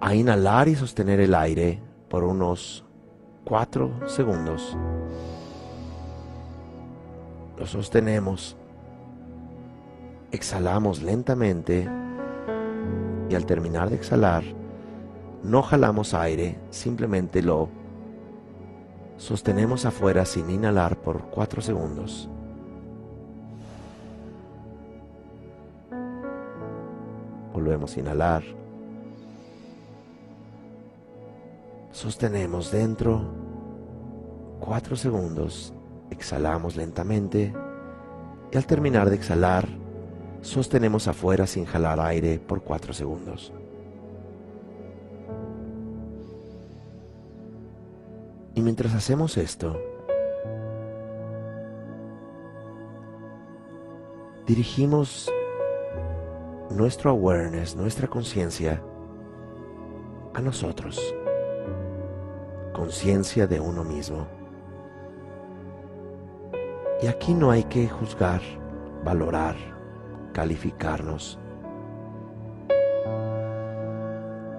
a inhalar y sostener el aire por unos 4 segundos. Lo sostenemos, exhalamos lentamente y al terminar de exhalar, no jalamos aire, simplemente lo sostenemos afuera sin inhalar por 4 segundos. Volvemos a inhalar. Sostenemos dentro. 4 segundos, exhalamos lentamente. Y al terminar de exhalar, sostenemos afuera sin jalar aire por 4 segundos. Y mientras hacemos esto, dirigimos nuestro awareness, nuestra conciencia a nosotros conciencia de uno mismo. Y aquí no hay que juzgar, valorar, calificarnos.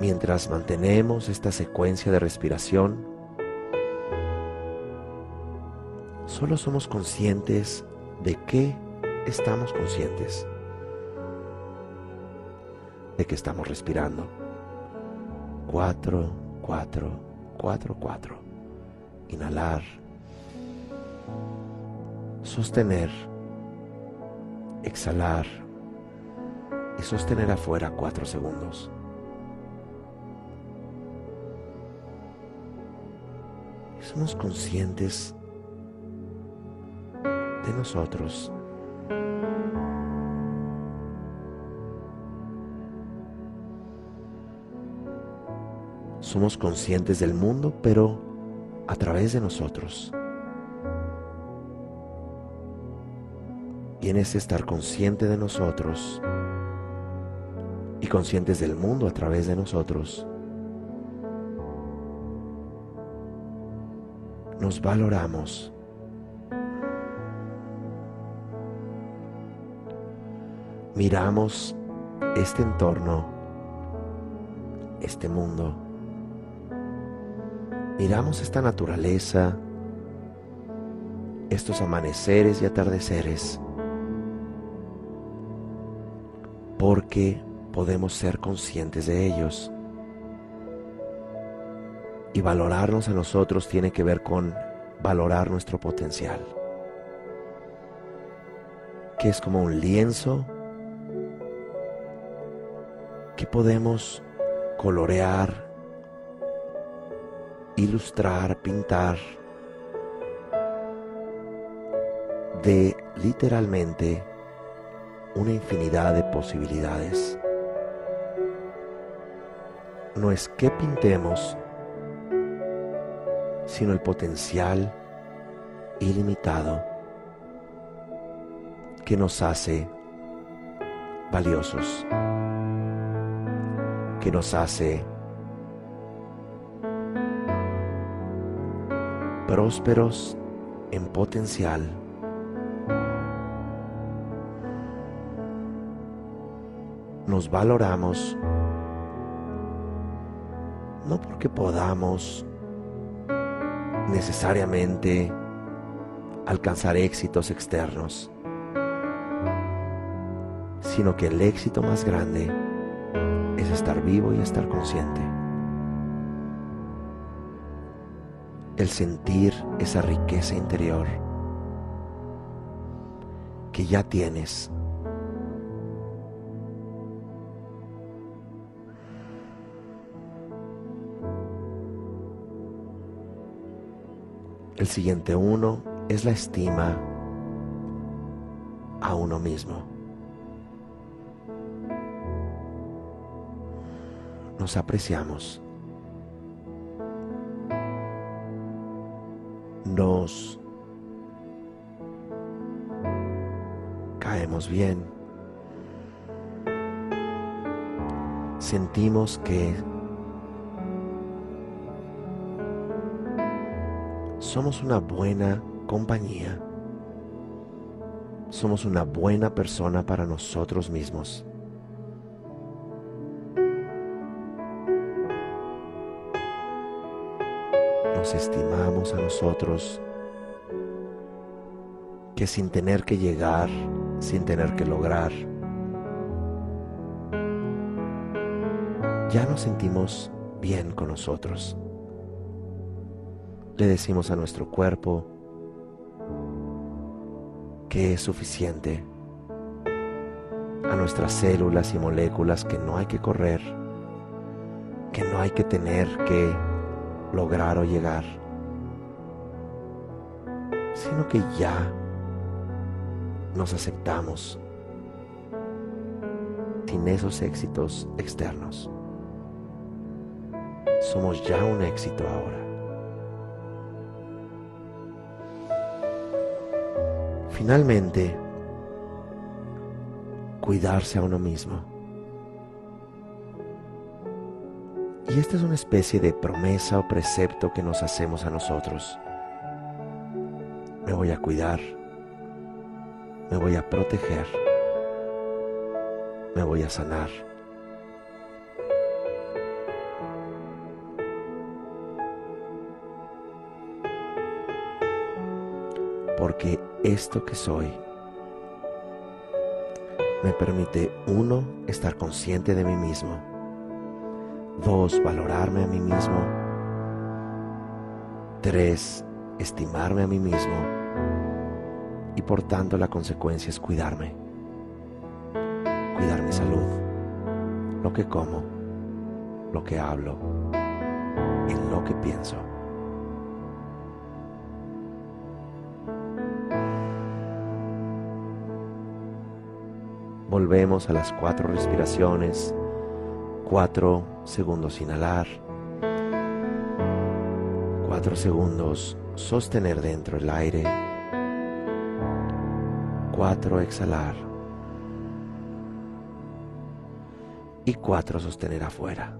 Mientras mantenemos esta secuencia de respiración, solo somos conscientes de que estamos conscientes, de que estamos respirando. Cuatro, cuatro, 4-4. Inhalar. Sostener. Exhalar. Y sostener afuera 4 segundos. somos conscientes de nosotros Somos conscientes del mundo, pero a través de nosotros. Y en ese estar consciente de nosotros y conscientes del mundo a través de nosotros, nos valoramos. Miramos este entorno, este mundo miramos esta naturaleza, estos amaneceres y atardeceres, porque podemos ser conscientes de ellos. Y valorarnos a nosotros tiene que ver con valorar nuestro potencial, que es como un lienzo que podemos colorear ilustrar, pintar, de literalmente una infinidad de posibilidades. No es que pintemos, sino el potencial ilimitado que nos hace valiosos, que nos hace prósperos en potencial. Nos valoramos no porque podamos necesariamente alcanzar éxitos externos, sino que el éxito más grande es estar vivo y estar consciente. El sentir esa riqueza interior que ya tienes. El siguiente uno es la estima a uno mismo. Nos apreciamos. Nos caemos bien. Sentimos que somos una buena compañía. Somos una buena persona para nosotros mismos. Estimamos a nosotros que sin tener que llegar, sin tener que lograr, ya nos sentimos bien con nosotros. Le decimos a nuestro cuerpo que es suficiente, a nuestras células y moléculas que no hay que correr, que no hay que tener que lograr o llegar, sino que ya nos aceptamos sin esos éxitos externos. Somos ya un éxito ahora. Finalmente, cuidarse a uno mismo. Y esta es una especie de promesa o precepto que nos hacemos a nosotros. Me voy a cuidar me voy a proteger, me voy a sanar. Porque esto que soy me permite, uno, estar consciente de mí mismo, dos, valorarme a mí mismo, tres, estimarme a mí mismo, y por tanto la consecuencia es cuidarme. Cuidar mi salud, lo que como, lo que hablo, en lo que pienso. Volvemos a las cuatro respiraciones, cuatro segundos inhalar, cuatro segundos sostener dentro el aire 4 exhalar y 4 sostener afuera.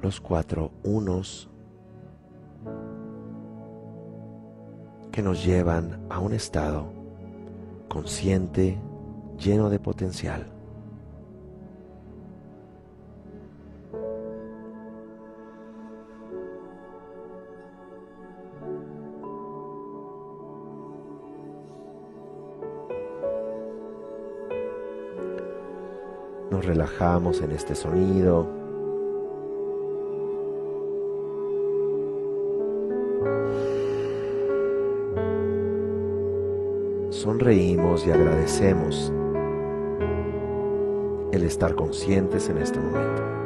Los cuatro unos que nos llevan a un estado consciente, lleno de potencial. Nos relajamos en este sonido. Sonreímos y agradecemos el estar conscientes en este momento.